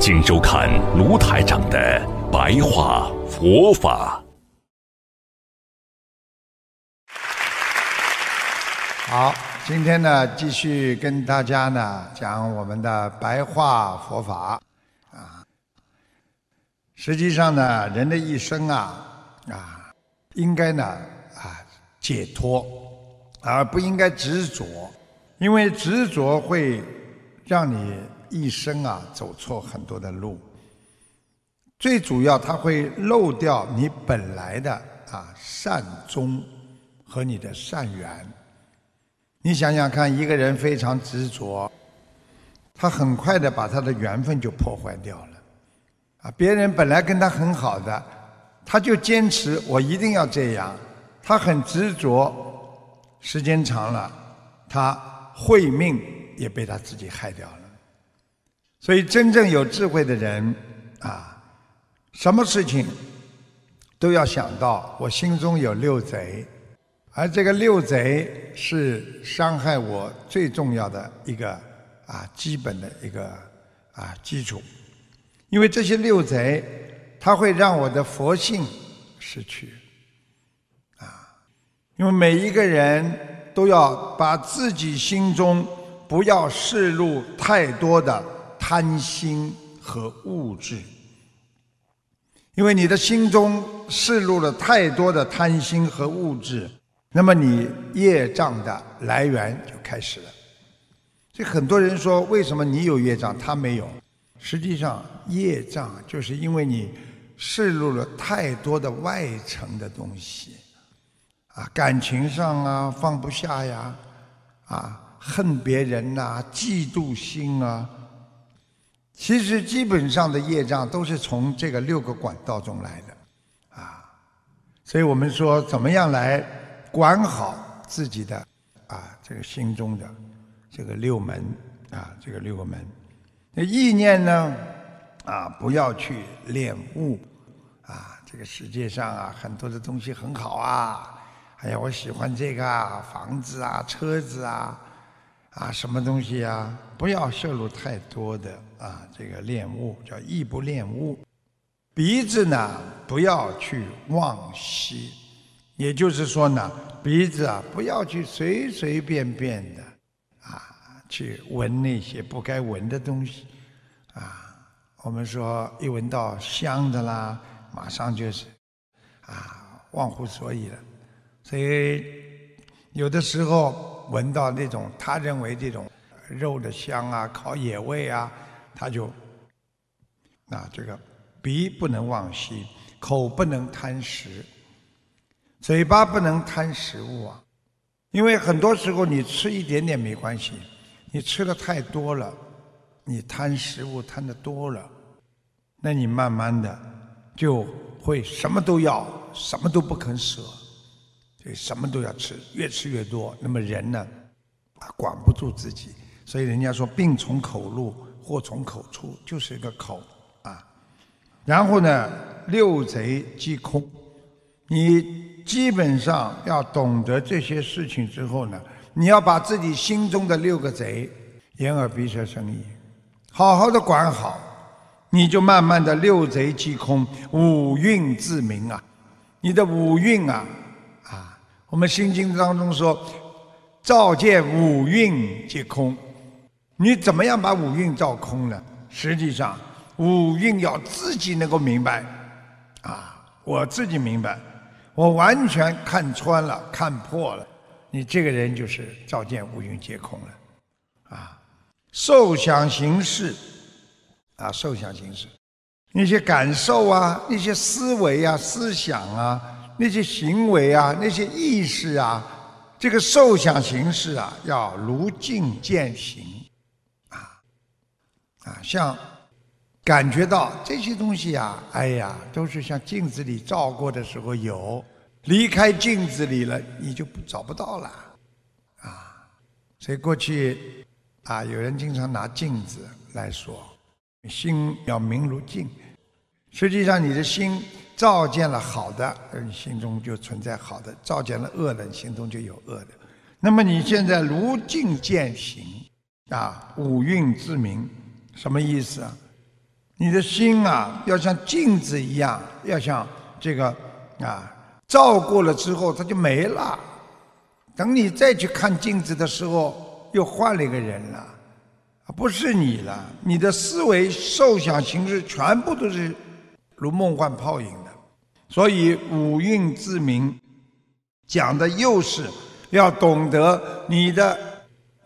请收看卢台长的白话佛法。好，今天呢，继续跟大家呢讲我们的白话佛法啊。实际上呢，人的一生啊啊，应该呢啊解脱，而不应该执着，因为执着会让你。一生啊，走错很多的路。最主要，他会漏掉你本来的啊善终和你的善缘。你想想看，一个人非常执着，他很快的把他的缘分就破坏掉了。啊，别人本来跟他很好的，他就坚持我一定要这样，他很执着，时间长了，他会命也被他自己害掉了。所以，真正有智慧的人，啊，什么事情都要想到我心中有六贼，而这个六贼是伤害我最重要的一个啊基本的一个啊基础，因为这些六贼，它会让我的佛性失去，啊，因为每一个人都要把自己心中不要摄入太多的。贪心和物质，因为你的心中摄入了太多的贪心和物质，那么你业障的来源就开始了。所以很多人说，为什么你有业障，他没有？实际上，业障就是因为你摄入了太多的外层的东西，啊，感情上啊放不下呀，啊，恨别人呐，嫉妒心啊。其实基本上的业障都是从这个六个管道中来的，啊，所以我们说怎么样来管好自己的啊这个心中的这个六门啊这个六个门，那意念呢啊不要去恋物啊这个世界上啊很多的东西很好啊，哎呀我喜欢这个啊房子啊车子啊。啊，什么东西啊？不要摄入太多的啊，这个恋物叫意不恋物。鼻子呢，不要去妄吸，也就是说呢，鼻子啊，不要去随随便便的啊，去闻那些不该闻的东西啊。我们说，一闻到香的啦，马上就是啊，忘乎所以了。所以有的时候。闻到那种他认为这种肉的香啊，烤野味啊，他就啊这个鼻不能忘吸，口不能贪食，嘴巴不能贪食物啊。因为很多时候你吃一点点没关系，你吃的太多了，你贪食物贪的多了，那你慢慢的就会什么都要，什么都不肯舍。对，什么都要吃，越吃越多，那么人呢，啊，管不住自己，所以人家说病从口入，祸从口出，就是一个口啊。然后呢，六贼即空，你基本上要懂得这些事情之后呢，你要把自己心中的六个贼，眼耳鼻舌身意，好好的管好，你就慢慢的六贼即空，五蕴自明啊，你的五蕴啊。我们心经当中说：“照见五蕴皆空。”你怎么样把五蕴照空呢？实际上，五蕴要自己能够明白。啊，我自己明白，我完全看穿了、看破了。你这个人就是照见五蕴皆空了。啊，受想行识，啊，受想行识，那些感受啊，那些思维啊、思想啊。那些行为啊，那些意识啊，这个受想行识啊，要如镜见行，啊啊，像感觉到这些东西啊，哎呀，都是像镜子里照过的时候有，离开镜子里了，你就找不到了，啊，所以过去啊，有人经常拿镜子来说，心要明如镜，实际上你的心照见了好的，你心中就存在好的；照见了恶的，你心中就有恶的。那么你现在如镜见形，啊，五蕴自明，什么意思啊？你的心啊，要像镜子一样，要像这个啊，照过了之后它就没了。等你再去看镜子的时候，又换了一个人了，不是你了。你的思维、受想行识全部都是如梦幻泡影。所以五蕴自明，讲的又是要懂得你的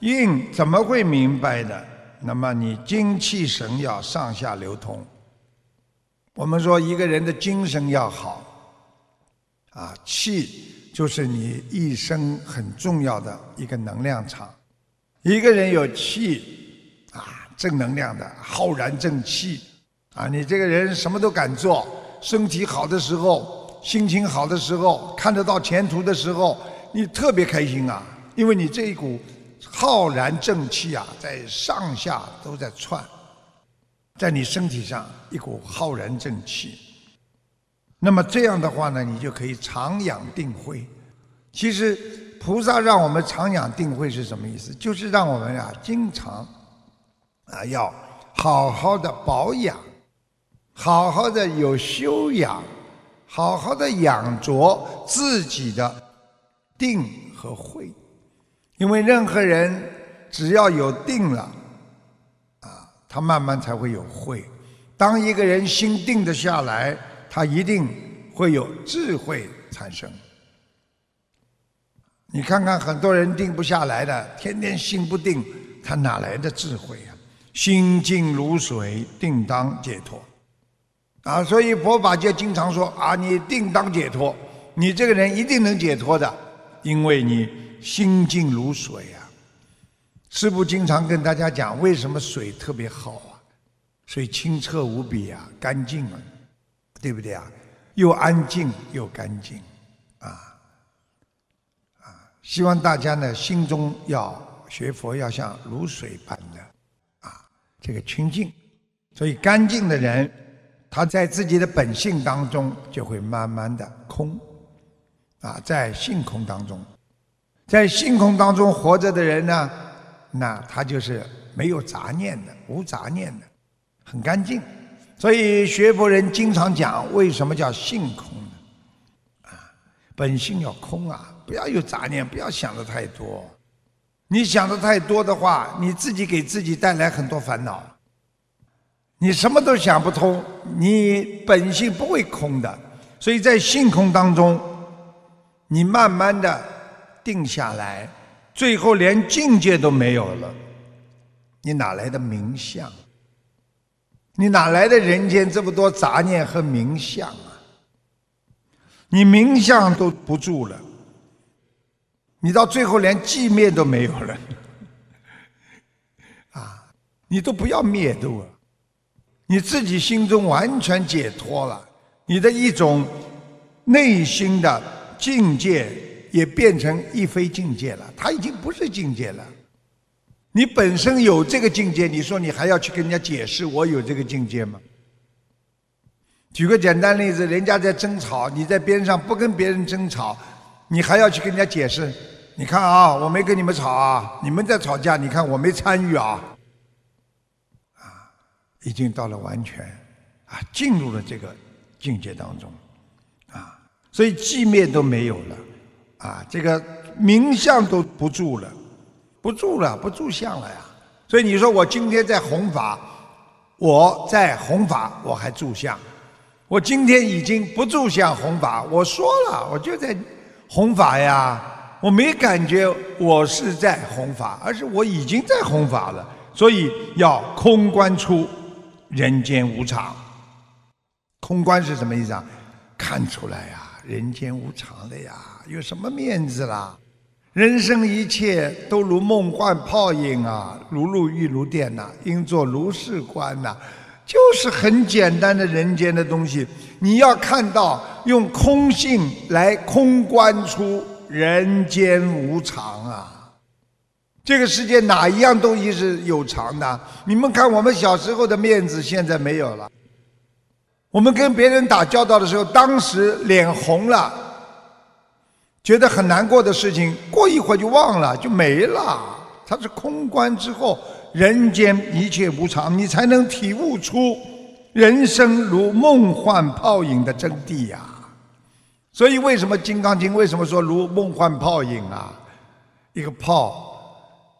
运怎么会明白的。那么你精气神要上下流通。我们说一个人的精神要好，啊，气就是你一生很重要的一个能量场。一个人有气，啊，正能量的浩然正气，啊，你这个人什么都敢做。身体好的时候，心情好的时候，看得到前途的时候，你特别开心啊，因为你这一股。浩然正气啊，在上下都在窜，在你身体上一股浩然正气。那么这样的话呢，你就可以常养定慧。其实菩萨让我们常养定慧是什么意思？就是让我们啊，经常啊，要好好的保养，好好的有修养，好好的养着自己的定和慧。因为任何人只要有定了，啊，他慢慢才会有慧。当一个人心定得下来，他一定会有智慧产生。你看看很多人定不下来的，天天心不定，他哪来的智慧啊？心静如水，定当解脱。啊，所以佛法界经常说啊，你定当解脱，你这个人一定能解脱的，因为你。心静如水啊！师父经常跟大家讲，为什么水特别好啊？水清澈无比啊，干净啊，对不对啊？又安静又干净，啊啊！希望大家呢，心中要学佛，要像如水般的啊，这个清净。所以干净的人，他在自己的本性当中就会慢慢的空啊，在性空当中。在性空当中活着的人呢，那他就是没有杂念的，无杂念的，很干净。所以学佛人经常讲，为什么叫性空呢？啊，本性要空啊，不要有杂念，不要想的太多。你想的太多的话，你自己给自己带来很多烦恼。你什么都想不通，你本性不会空的。所以在性空当中，你慢慢的。定下来，最后连境界都没有了，你哪来的名相？你哪来的人间这么多杂念和名相啊？你名相都不住了，你到最后连寂灭都没有了，啊，你都不要灭度了，你自己心中完全解脱了，你的一种内心的境界。也变成一非境界了，它已经不是境界了。你本身有这个境界，你说你还要去跟人家解释我有这个境界吗？举个简单例子，人家在争吵，你在边上不跟别人争吵，你还要去跟人家解释？你看啊，我没跟你们吵啊，你们在吵架，你看我没参与啊，啊，已经到了完全啊进入了这个境界当中啊，所以寂灭都没有了。啊，这个名相都不住了，不住了，不住相了呀。所以你说我今天在弘法，我在弘法，我还住相。我今天已经不住相弘法，我说了，我就在弘法呀。我没感觉我是在弘法，而是我已经在弘法了。所以要空观出人间无常。空观是什么意思啊？看出来呀，人间无常的呀。有什么面子啦？人生一切都如梦幻泡影啊，如露亦如电呐，应作如是观呐。就是很简单的人间的东西。你要看到用空性来空观出人间无常啊！这个世界哪一样东西是有常的？你们看，我们小时候的面子现在没有了。我们跟别人打交道的时候，当时脸红了，觉得很难过的事情，过一会儿就忘了，就没了。它是空观之后，人间一切无常，你才能体悟出。人生如梦幻泡影的真谛呀，所以为什么《金刚经》为什么说如梦幻泡影啊？一个泡，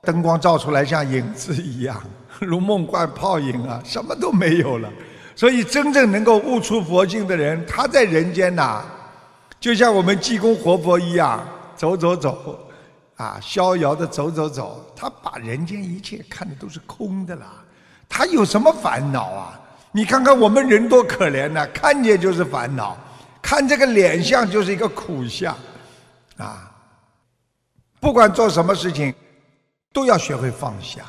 灯光照出来像影子一样，如梦幻泡影啊，什么都没有了。所以真正能够悟出佛性的人，他在人间呐，就像我们济公活佛一样，走走走，啊，逍遥的走走走，他把人间一切看的都是空的啦，他有什么烦恼啊？你看看我们人多可怜呐，看见就是烦恼，看这个脸相就是一个苦相，啊，不管做什么事情，都要学会放下。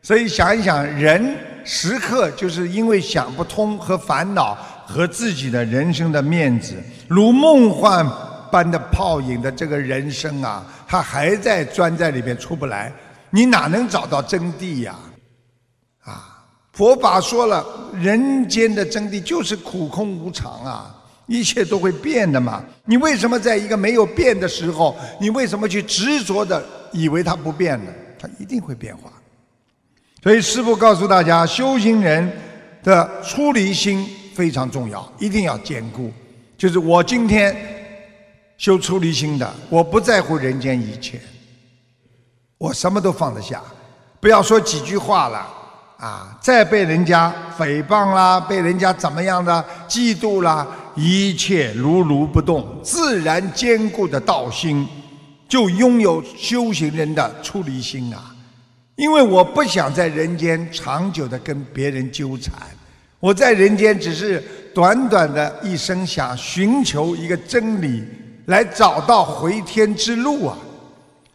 所以想一想，人时刻就是因为想不通和烦恼和自己的人生的面子，如梦幻般的泡影的这个人生啊，他还在钻在里面出不来，你哪能找到真谛呀？啊！佛法说了，人间的真谛就是苦空无常啊，一切都会变的嘛。你为什么在一个没有变的时候，你为什么去执着的以为它不变呢？它一定会变化。所以师父告诉大家，修行人的出离心非常重要，一定要坚固。就是我今天修出离心的，我不在乎人间一切，我什么都放得下，不要说几句话了。啊！再被人家诽谤啦，被人家怎么样的嫉妒啦，一切如如不动，自然坚固的道心，就拥有修行人的出离心啊！因为我不想在人间长久的跟别人纠缠，我在人间只是短短的一生，想寻求一个真理，来找到回天之路啊！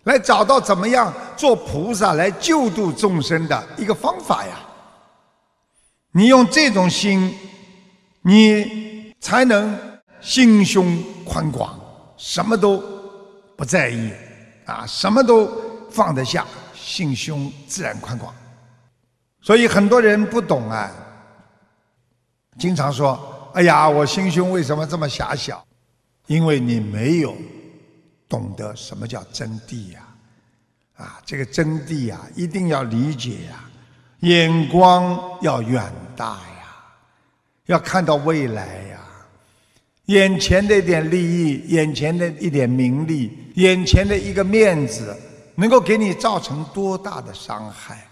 来找到怎么样做菩萨来救度众生的一个方法呀！你用这种心，你才能心胸宽广，什么都不在意啊，什么都放得下，心胸自然宽广。所以很多人不懂啊，经常说：“哎呀，我心胸为什么这么狭小？”因为你没有。懂得什么叫真谛呀？啊，这个真谛呀，一定要理解呀，眼光要远大呀，要看到未来呀。眼前的一点利益，眼前的一点名利，眼前的一个面子，能够给你造成多大的伤害？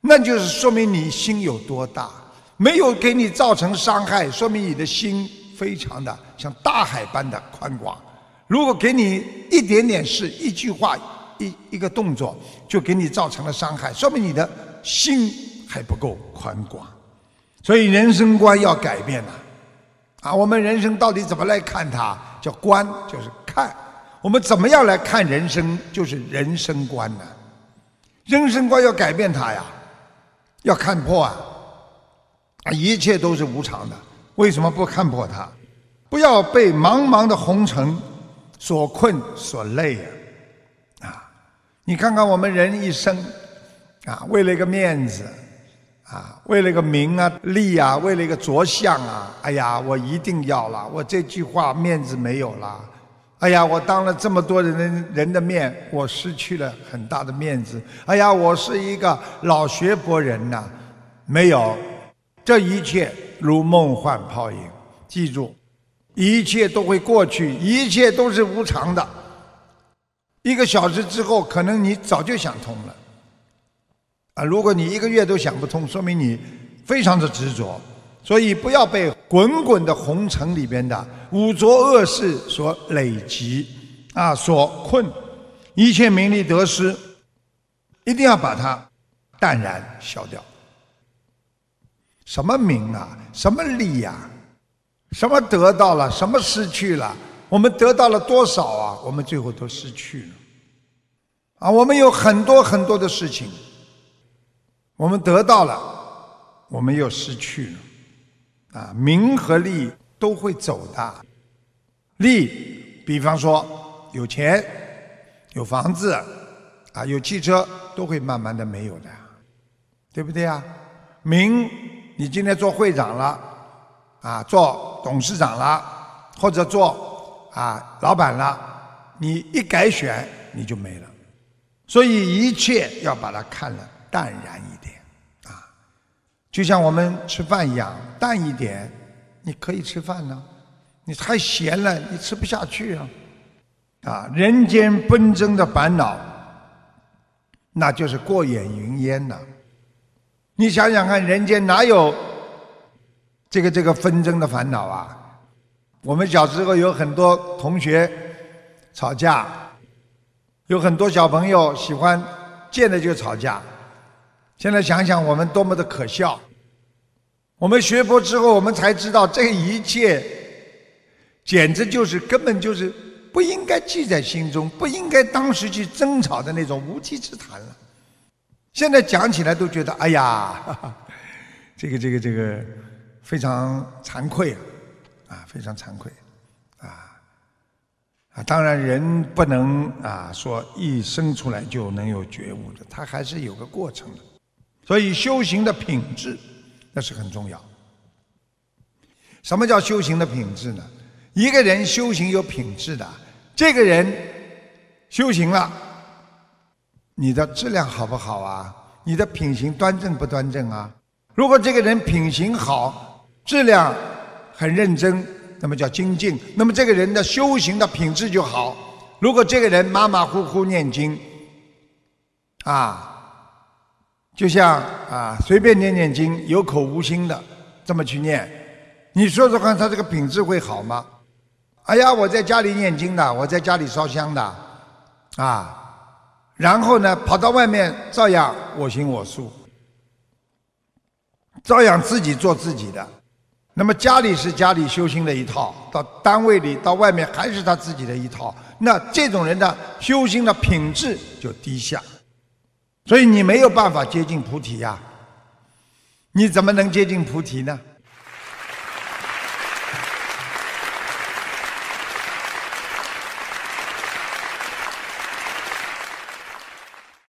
那就是说明你心有多大。没有给你造成伤害，说明你的心非常的像大海般的宽广。如果给你一点点事、一句话、一一个动作，就给你造成了伤害，说明你的心还不够宽广。所以人生观要改变了。啊，我们人生到底怎么来看它？叫观，就是看。我们怎么样来看人生？就是人生观呢？人生观要改变它呀，要看破啊！啊，一切都是无常的，为什么不看破它？不要被茫茫的红尘。所困所累啊！啊，你看看我们人一生啊，为了一个面子啊，为了一个名啊利啊，为了一个着相啊，哎呀，我一定要了，我这句话面子没有了，哎呀，我当了这么多人的人的面，我失去了很大的面子，哎呀，我是一个老学佛人呐，没有，这一切如梦幻泡影，记住。一切都会过去，一切都是无常的。一个小时之后，可能你早就想通了。啊，如果你一个月都想不通，说明你非常的执着。所以不要被滚滚的红尘里边的污浊恶事所累积，啊，所困。一切名利得失，一定要把它淡然消掉。什么名啊？什么利呀？什么得到了，什么失去了？我们得到了多少啊？我们最后都失去了。啊，我们有很多很多的事情，我们得到了，我们又失去了。啊，名和利都会走的。利，比方说有钱、有房子，啊，有汽车，都会慢慢的没有的，对不对啊？名，你今天做会长了，啊，做董事长了，或者做啊老板了，你一改选你就没了。所以一切要把它看得淡然一，就像我们吃饭一样，淡一点，你可以吃饭呢。你太咸了，你吃不下去啊！啊，人间纷争的烦恼，那就是过眼云烟呐。你想想看，人间哪有这个这个纷争的烦恼啊？我们小时候有很多同学吵架，有很多小朋友喜欢见了就吵架。现在想想，我们多么的可笑！我们学佛之后，我们才知道这一切。简直就是根本就是不应该记在心中，不应该当时去争吵的那种无稽之谈了。现在讲起来都觉得，哎呀，这个这个这个非常惭愧啊，啊，非常惭愧，啊啊！当然人不能啊说一生出来就能有觉悟的，他还是有个过程的。所以修行的品质那是很重要。什么叫修行的品质呢？一个人修行有品质的，这个人修行了，你的质量好不好啊？你的品行端正不端正啊？如果这个人品行好，质量很认真，那么叫精进，那么这个人的修行的品质就好。如果这个人马马虎虎念经，啊，就像啊随便念念经，有口无心的这么去念，你说说看，他这个品质会好吗？哎呀，我在家里念经的，我在家里烧香的，啊，然后呢，跑到外面照样我行我素，照样自己做自己的。那么家里是家里修行的一套，到单位里到外面还是他自己的一套。那这种人的修行的品质就低下，所以你没有办法接近菩提呀。你怎么能接近菩提呢？